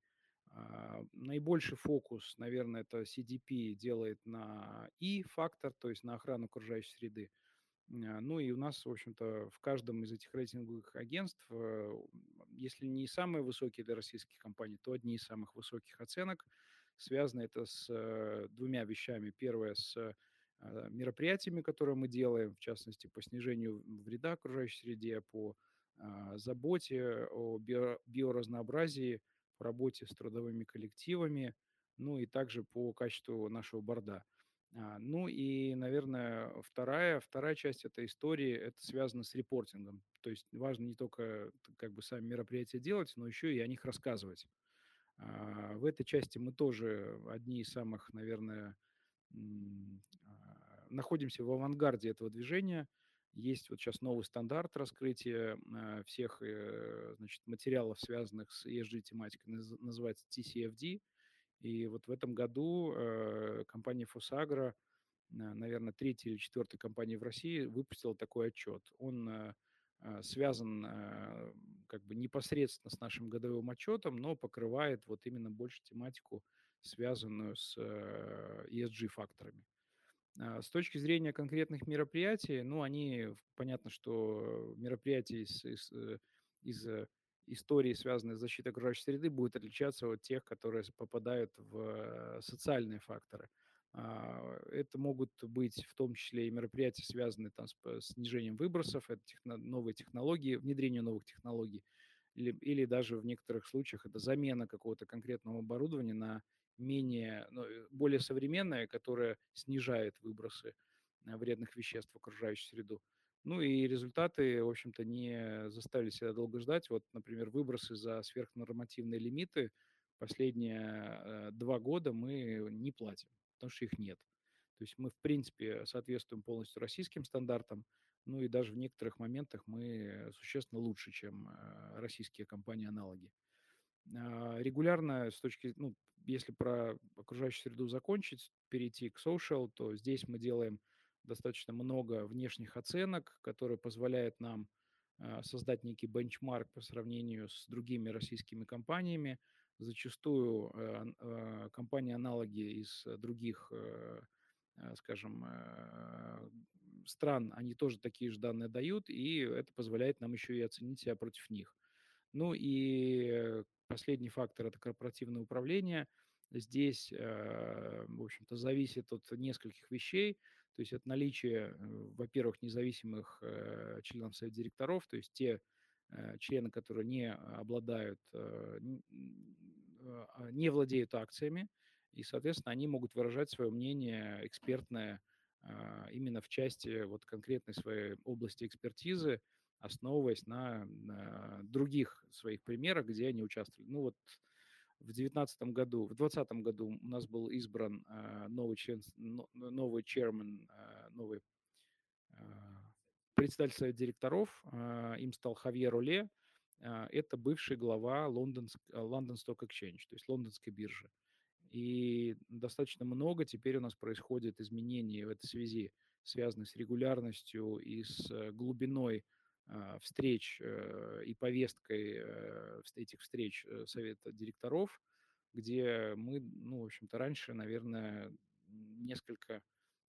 А, наибольший фокус, наверное, это CDP делает на И-фактор, то есть на охрану окружающей среды. А, ну и у нас, в общем-то, в каждом из этих рейтинговых агентств, э, если не самые высокие для российских компаний, то одни из самых высоких оценок. Связано это с э, двумя вещами. Первое с э, мероприятиями, которые мы делаем, в частности, по снижению вреда окружающей среде, по а, заботе о биоразнообразии, работе с трудовыми коллективами, ну и также по качеству нашего борда. А, ну и, наверное, вторая, вторая часть этой истории, это связано с репортингом. То есть важно не только как бы сами мероприятия делать, но еще и о них рассказывать. А, в этой части мы тоже одни из самых, наверное, а, находимся в авангарде этого движения – есть вот сейчас новый стандарт раскрытия э, всех э, значит, материалов, связанных с ESG-тематикой, называется TCFD. И вот в этом году э, компания Фосагра, наверное, третья или четвертая компания в России, выпустила такой отчет. Он связан как бы непосредственно с нашим годовым отчетом, но покрывает вот именно больше тематику, связанную с ESG-факторами. А, с точки зрения конкретных мероприятий, ну, они, понятно, что мероприятия из, из, э, из э, истории, связанные с защитой окружающей среды, будут отличаться от тех, которые попадают в э, социальные факторы. А, это могут быть в том числе и мероприятия, связанные там, с снижением выбросов, это техно, новые технологии, внедрение новых технологий. или, или даже в некоторых случаях это замена какого-то конкретного оборудования на менее, ну, э, более современное, которое снижает выбросы э, вредных веществ в окружающую среду. Ну и результаты, в общем-то, не заставили себя долго ждать. Вот, например, выбросы за сверхнормативные лимиты последние э, два года мы не платим, потому что их нет. То есть мы, в принципе, соответствуем полностью российским стандартам, ну и даже в некоторых моментах мы существенно лучше, чем российские компании-аналоги. А, регулярно с точки, ну, если про окружающую среду закончить, перейти к social, то здесь мы делаем достаточно много внешних оценок, которые позволяют нам а, создать некий бенчмарк по сравнению с другими российскими компаниями. Зачастую э, э, компании-аналоги из других, э, скажем, стран, они тоже такие же данные дают, и это позволяет нам еще и оценить себя против них. Ну и последний фактор – это корпоративное управление. Здесь, в общем-то, зависит от нескольких вещей. То есть это наличие, во-первых, независимых членов совета директоров, то есть те члены, которые не обладают, а, не владеют акциями, и, соответственно, они могут выражать свое мнение экспертное именно в части вот конкретной своей области экспертизы, основываясь на, на других своих примерах, где они участвовали. Ну вот в 2019 году, в 2020 году у нас был избран э, новый член, новый chairman, э, новый э, председатель совета директоров, э, им стал Хавьер Оле, э, это бывший глава Лондон, London Stock Exchange, то есть лондонской биржи. И достаточно много теперь у нас происходит изменений в этой связи, связанных с регулярностью и с э, глубиной а, встреч э, и повесткой э, этих встреч совета директоров, где мы, ну, в общем-то, раньше, наверное, несколько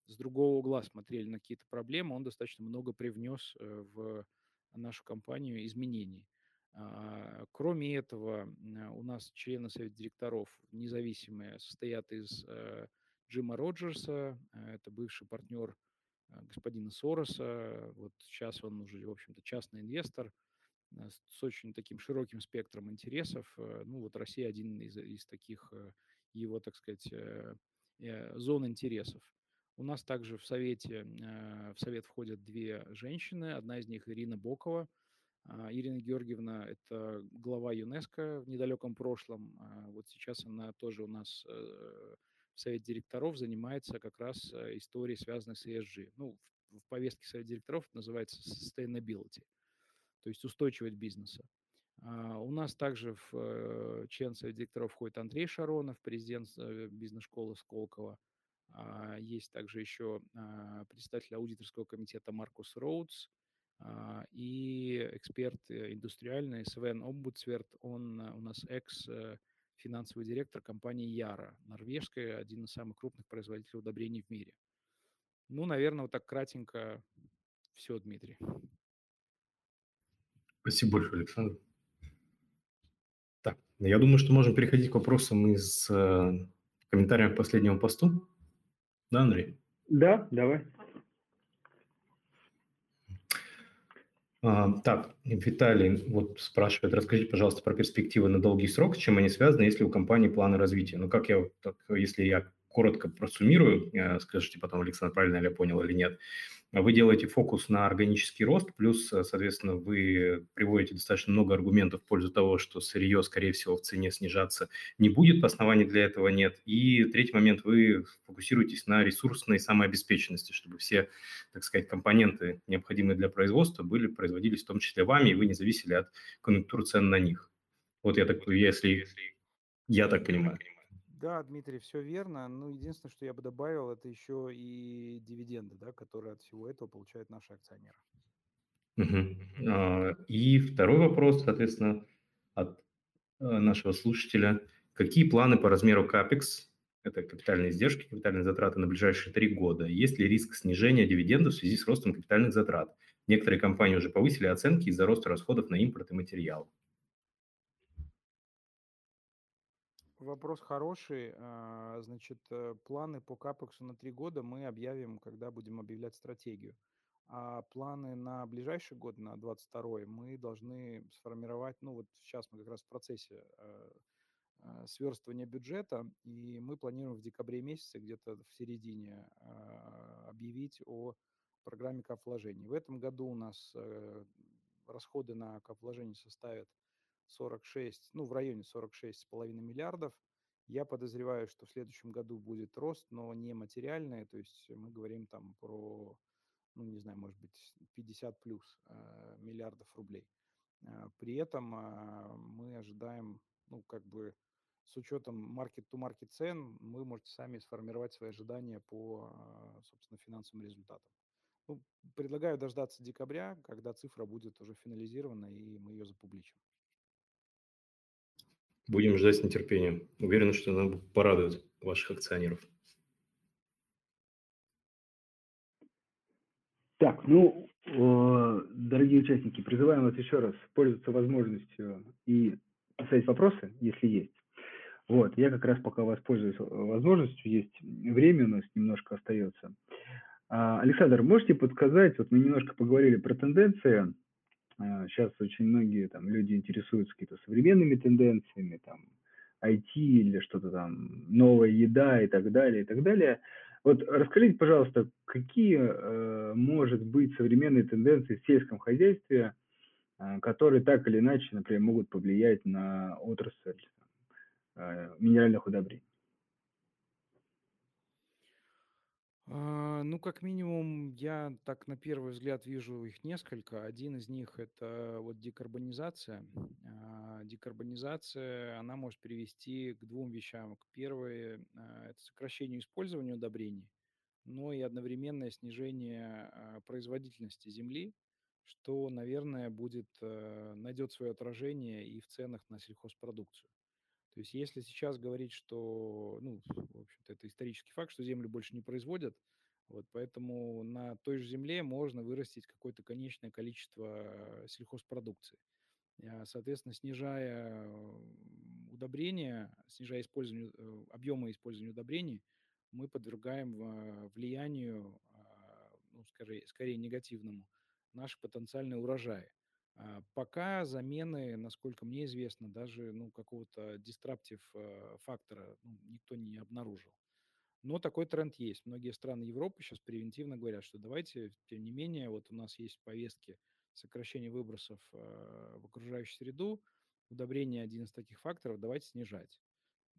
с другого угла смотрели на какие-то проблемы, он достаточно много привнес в нашу компанию изменений. А, кроме этого, у нас члены совета директоров независимые состоят из э, Джима Роджерса, э, это бывший партнер э, господина Сороса, вот сейчас он уже, в общем-то, частный инвестор с очень таким широким спектром интересов. Ну вот Россия один из, из таких его, так сказать, зон интересов. У нас также в совете, в совет входят две женщины, одна из них Ирина Бокова – а, Ирина Георгиевна – это глава ЮНЕСКО в недалеком прошлом. А, вот сейчас она тоже у нас э, в Совете директоров занимается как раз э, историей, связанной с ESG. Ну, в повестке Совета директоров это называется sustainability, то есть устойчивость бизнеса. А, у нас также в э, член Совета директоров входит Андрей Шаронов, президент бизнес-школы Сколково. Есть также еще председатель аудиторского комитета Маркус Роудс, а, и эксперт э, индустриальный Свен Оббудсверт, он э, у нас экс-финансовый директор компании Яра, норвежская, один из самых крупных производителей удобрений в мире. Ну, наверное, вот так кратенько все, Дмитрий.
Спасибо большое, Александр. Так, я думаю, что можем переходить к вопросам из э, комментариев к последнему посту. Да, Андрей?
Да, давай.
Так, Виталий вот спрашивает, расскажите, пожалуйста, про перспективы на долгий срок, с чем они связаны, если у компании планы развития. Ну, как я, так, если я коротко просуммирую, э, скажите потом, Александр, правильно я понял или нет, вы делаете фокус на органический рост, плюс, э, соответственно, вы приводите достаточно много аргументов в пользу того, что сырье, скорее всего, в цене снижаться не будет, оснований для этого нет. И третий момент, вы фокусируетесь на ресурсной самообеспеченности, чтобы все, так сказать, компоненты, необходимые для производства, были производились в том числе вами, и вы не зависели от конъюнктуры цен на них. Вот я так, если я так понимаю.
Да, Дмитрий, все верно. Ну, единственное, что я бы добавил, это еще и дивиденды, да, которые от всего этого получают наши акционеры.
А, и второй вопрос, соответственно, от э, нашего слушателя. Какие планы по размеру CAPEX, это капитальные издержки, капитальные затраты на ближайшие три года? Есть ли риск снижения дивидендов в связи с ростом капитальных затрат? Некоторые компании уже повысили оценки из-за роста расходов на импорт и материал.
Вопрос хороший. А, значит, э, планы по капексу на три года мы объявим, когда будем объявлять стратегию. А планы на ближайший год, на 22 мы должны сформировать, ну вот сейчас мы как раз в процессе э, э, сверстывания бюджета, и мы планируем в декабре месяце, где-то в середине, э, объявить о программе капвложений. В этом году у нас расходы на капвложения составят 46, ну в районе 46,5 миллиардов. Я подозреваю, что в следующем году будет рост, но не материальный, то есть мы говорим там про ну, не знаю, может быть, 50 плюс э, миллиардов рублей. Э, при этом э, мы ожидаем, ну, как бы с учетом маркет-то-маркет цен, вы можете сами сформировать свои ожидания по, собственно, финансовым результатам. Ну, предлагаю дождаться декабря, когда цифра будет уже финализирована, и мы ее запубличим.
Будем ждать с нетерпением. Уверен, что она порадует ваших акционеров.
Так, ну, дорогие участники, призываем вас еще раз пользоваться возможностью и писать вопросы, если есть. Вот, я как раз пока воспользуюсь возможностью, есть время у нас немножко остается. А, Александр, можете подсказать, вот мы немножко поговорили про тенденции, сейчас а, очень многие там люди интересуются какими-то современными тенденциями, там, IT или что-то там, новая еда и так далее, и так далее. Вот расскажите, пожалуйста, какие, э, может быть, современные тенденции в сельском хозяйстве, э, которые так или иначе, например, могут повлиять на отрасль э, минеральных удобрений?
А, ну, как минимум, я так на первый взгляд вижу их несколько. Один из них– это вот декарбонизация. А, декарбонизация, она может привести к двум вещам. К первой– а, это сокращению использования удобрений, но и одновременное снижение производительности земли, что, наверное, будет, найдет свое отражение и в ценах на сельхозпродукцию. То есть если сейчас говорить, что, ну, в общем-то, это исторический факт, что землю больше не производят, вот, поэтому на той же земле можно вырастить какое-то конечное количество сельхозпродукции. А, соответственно, снижая удобрения, снижая использование, э, объемы использования удобрений, мы подвергаем влиянию, ну, скорее, скорее негативному, наши потенциальные урожаи. А, пока замены, насколько мне известно, даже ну, какого-то дистраптив э, фактора ну, никто не обнаружил. Но такой тренд есть. Многие страны Европы сейчас превентивно говорят, что давайте, тем не менее, вот у нас есть повестки сокращения выбросов э, в окружающую среду, удобрение один из таких факторов, давайте снижать.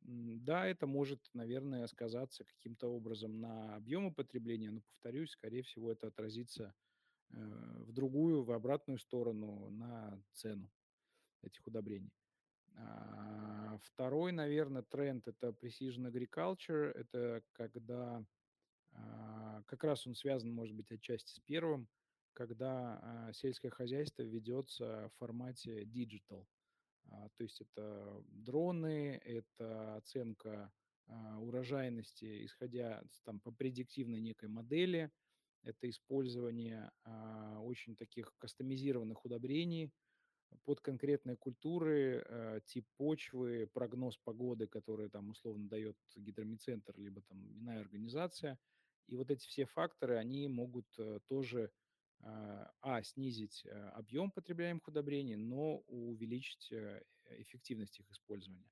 Да, это может, наверное, сказаться каким-то образом на объемы потребления, но, повторюсь, скорее всего, это отразится в другую, в обратную сторону на цену этих удобрений. А, второй, наверное, тренд – это precision agriculture. Это когда а, как раз он связан, может быть, отчасти с первым, когда а, сельское хозяйство ведется в формате digital. То есть это дроны, это оценка урожайности, исходя там, по предиктивной некой модели – это использование а, очень таких кастомизированных удобрений под конкретные культуры, а, тип почвы, прогноз погоды, который там условно дает гидромедцентр, либо там иная организация. И вот эти все факторы, они могут а, тоже а, а, снизить а, объем потребляемых удобрений, но увеличить а, эффективность их использования.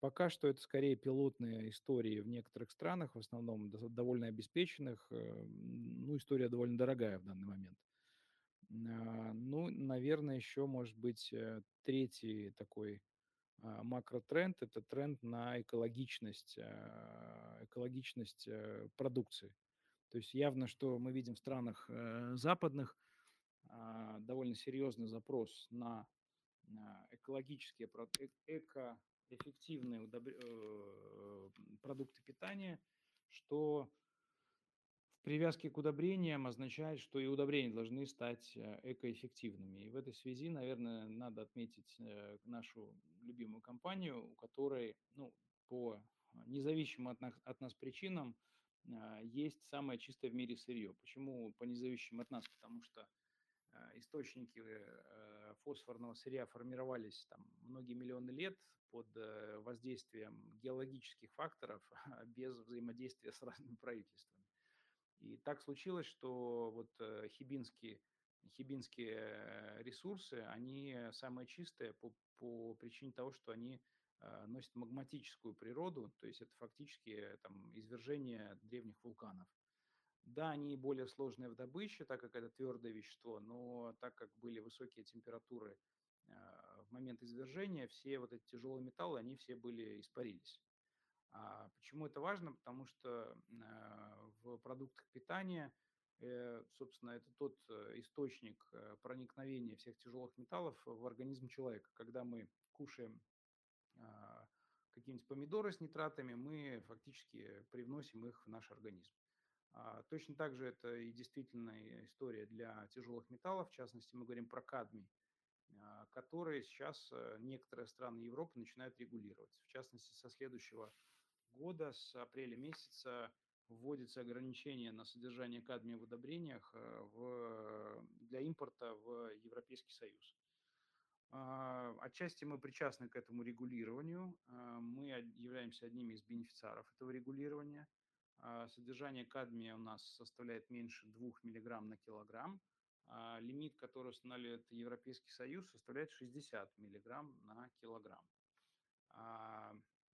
Пока что это скорее пилотные истории в некоторых странах, в основном довольно обеспеченных. Э, ну, история довольно дорогая в данный момент. А, ну, наверное, еще может быть э, третий такой а, макротренд – это тренд на экологичность, а, экологичность э, продукции. То есть явно, что мы видим в странах западных довольно серьезный запрос на экологические, эко эффективные удобр... Э, продукты питания, что в привязке к удобрениям означает, что и удобрения должны стать э, экоэффективными. И в этой связи, наверное, надо отметить э, нашу любимую компанию, у которой, ну, по независимым от нас, от нас причинам есть самое чистое в мире сырье. Почему по независимым от нас? Потому что источники фосфорного сырья формировались там многие миллионы лет под э, воздействием геологических факторов без взаимодействия с разными правительствами. И так случилось, что вот э, хибинские, хибинские ресурсы, они самые чистые по, по причине того, что они э, носят магматическую природу, то есть это фактически там, извержение древних вулканов. Да, они более сложные в добыче, так как это твердое вещество, но так как были высокие температуры в момент извержения, все вот эти тяжелые металлы, они все были испарились. А почему это важно? Потому что э, в продуктах питания, э, собственно, это тот э, источник проникновения всех тяжелых металлов в организм человека. Когда мы кушаем а, какие-нибудь помидоры с нитратами, мы фактически привносим их в наш организм. А, точно так же это и действительно история для тяжелых металлов. В частности, мы говорим про кадмий, а, которые сейчас некоторые страны Европы начинают регулировать. В частности, со следующего года, с апреля месяца, вводится ограничение на содержание кадмия в удобрениях э, в, для импорта в Европейский Союз. А, отчасти мы причастны к этому регулированию. А, мы являемся одними из бенефициаров этого регулирования. А, содержание кадмия у нас составляет меньше 2 мг на килограмм. Лимит, который устанавливает Европейский Союз, составляет 60 мг на килограмм.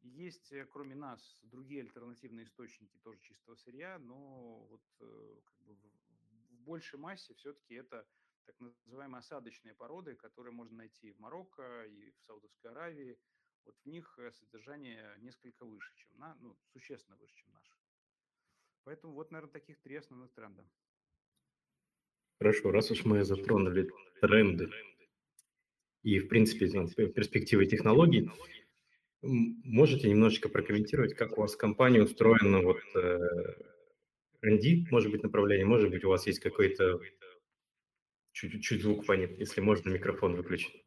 Есть, э, кроме нас, другие альтернативные источники тоже чистого сырья, но вот э, как бы в большей массе все-таки это так называемые осадочные породы, которые можно найти в Марокко и в Саудовской Аравии. Вот в них э, содержание несколько выше, чем на, ну, существенно выше, чем наше. Поэтому вот, наверное, таких три основных тренда.
Хорошо, раз уж мы затронули тренды и, в принципе, перспективы технологий, Можете немножечко прокомментировать, как у вас компания устроена, вот э, R&D, может быть, направление, может быть, у вас есть какой-то, чуть-чуть звук понят, если можно микрофон выключить.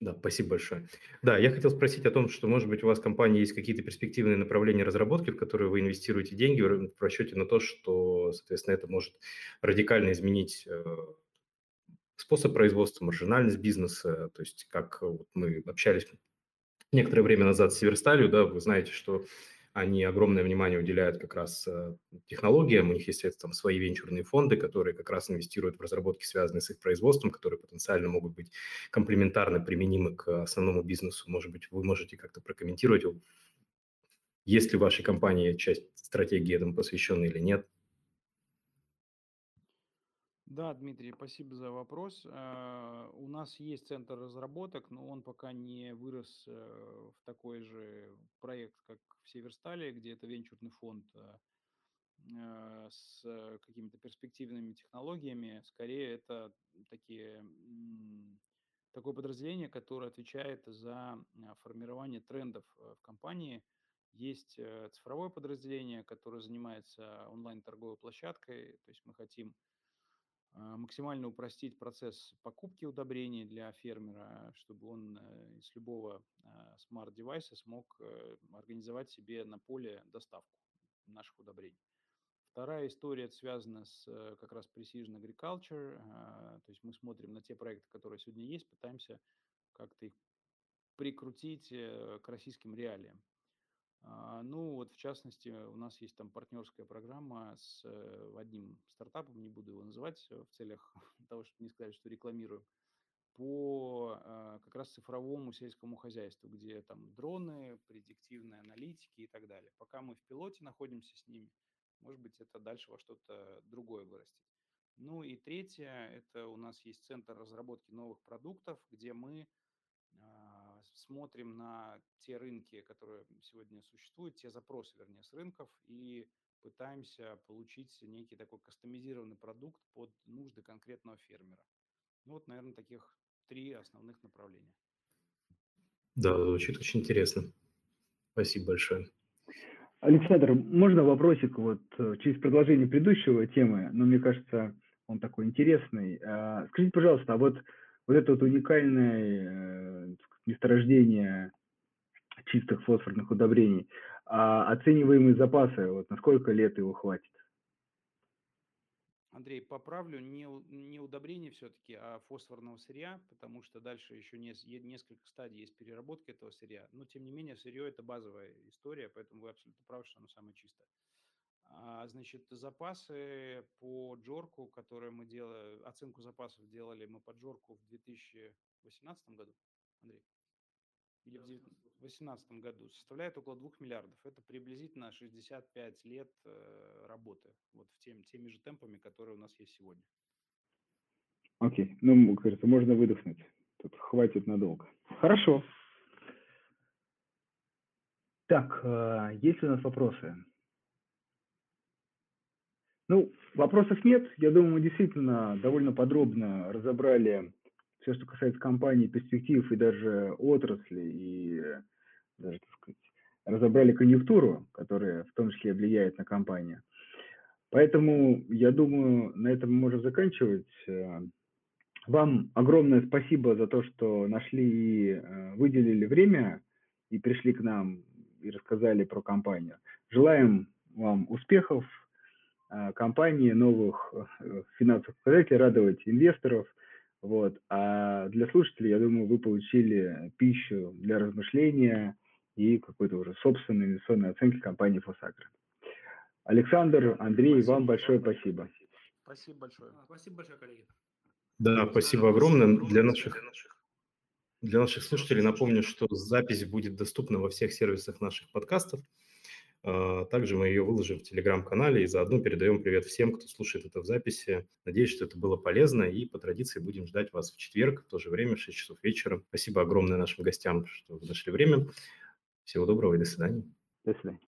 Да, спасибо большое. Да, я хотел спросить о том, что, может быть, у вас в компании есть какие-то перспективные направления разработки, в которые вы инвестируете деньги в расчете на то, что, соответственно, это может радикально изменить э, способ производства, маржинальность бизнеса, то есть как вот мы общались некоторое время назад с Северсталью, да, вы знаете, что они огромное внимание уделяют как раз э, технологиям, у них есть там свои венчурные фонды, которые как раз инвестируют в разработки, связанные с их производством, которые потенциально могут быть комплементарно применимы к основному бизнесу. Может быть, вы можете как-то прокомментировать, есть ли в вашей компании часть стратегии этому посвященной или нет?
Да, Дмитрий, спасибо за вопрос. Э, у нас есть центр разработок, но он пока не вырос э, в такой же проект, как в Северстале, где это венчурный фонд э, с какими-то перспективными технологиями. Скорее, это такие, такое подразделение, которое отвечает за формирование трендов в компании. Есть цифровое подразделение, которое занимается онлайн-торговой площадкой. То есть мы хотим максимально упростить процесс покупки удобрений для фермера, чтобы он э, из любого а, смарт-девайса смог э, организовать себе на поле доставку наших удобрений. Вторая история связана с э, как раз Precision Agriculture, а, то есть мы смотрим на те проекты, которые сегодня есть, пытаемся как-то их прикрутить к российским реалиям. А, ну, вот в частности, у нас есть там партнерская программа с э, одним стартапом, не буду его называть э, в целях того, чтобы не сказать, что рекламирую, по а, как раз цифровому сельскому хозяйству, где там дроны, предиктивные аналитики и так далее. Пока мы в пилоте находимся с ними, может быть, это дальше во что-то другое вырастет. Ну и третье, это у нас есть центр разработки новых продуктов, где мы смотрим на те рынки, которые сегодня существуют, те запросы, вернее, с рынков, и пытаемся получить некий такой кастомизированный продукт под нужды конкретного фермера. Ну вот, наверное, таких три основных направления.
Да, звучит очень интересно. Спасибо большое.
Александр, можно вопросик вот э, через продолжение предыдущего темы, но мне кажется, он такой интересный. А, скажите, пожалуйста, а вот, вот это вот уникальное э, месторождения чистых фосфорных удобрений, а оцениваемые запасы, вот на сколько лет его хватит?
Андрей, поправлю, не, не удобрение все-таки, а фосфорного сырья, потому что дальше еще не, несколько стадий есть переработки этого сырья. Но, тем не менее, сырье – это базовая история, поэтому вы абсолютно правы, что оно самое чистое. А, значит, запасы по Джорку, которые мы делали, оценку запасов делали мы по Джорку в 2018 году, Андрей? Или в 2018 году составляет около 2 миллиардов. Это приблизительно 65 лет э, работы вот в тем, теми же темпами, которые у нас есть сегодня.
Окей, okay. ну, кажется, можно выдохнуть. Тут хватит надолго. Хорошо. Так, э, есть ли у нас вопросы? Ну, вопросов нет. Я думаю, мы действительно довольно подробно разобрали все, что касается компании, перспектив и даже отрасли, и даже, так сказать, разобрали конъюнктуру, которая в том числе влияет на компанию. Поэтому, я думаю, на этом мы можем заканчивать. Э, вам огромное спасибо за то, что нашли и э, выделили время и пришли к нам и рассказали про компанию. Желаем вам успехов, компании, новых э, финансовых показателей, радовать инвесторов. Вот. А для слушателей, я думаю, вы получили пищу для размышления и какой-то уже собственной инвестиционной оценки компании Фосагра. Александр, Андрей, спасибо, вам большое спасибо.
Спасибо большое.
Спасибо большое, коллеги.
Да, спасибо огромное. Для наших, для наших слушателей напомню, что запись будет доступна во всех сервисах наших подкастов. А, также мы ее выложим в телеграм-канале и заодно передаем привет всем, кто слушает это в записи. Надеюсь, что это было полезно и по традиции будем ждать вас в четверг в то же время, в 6 часов вечера. Спасибо огромное нашим гостям, что нашли время. Всего доброго и до свидания.
До свидания.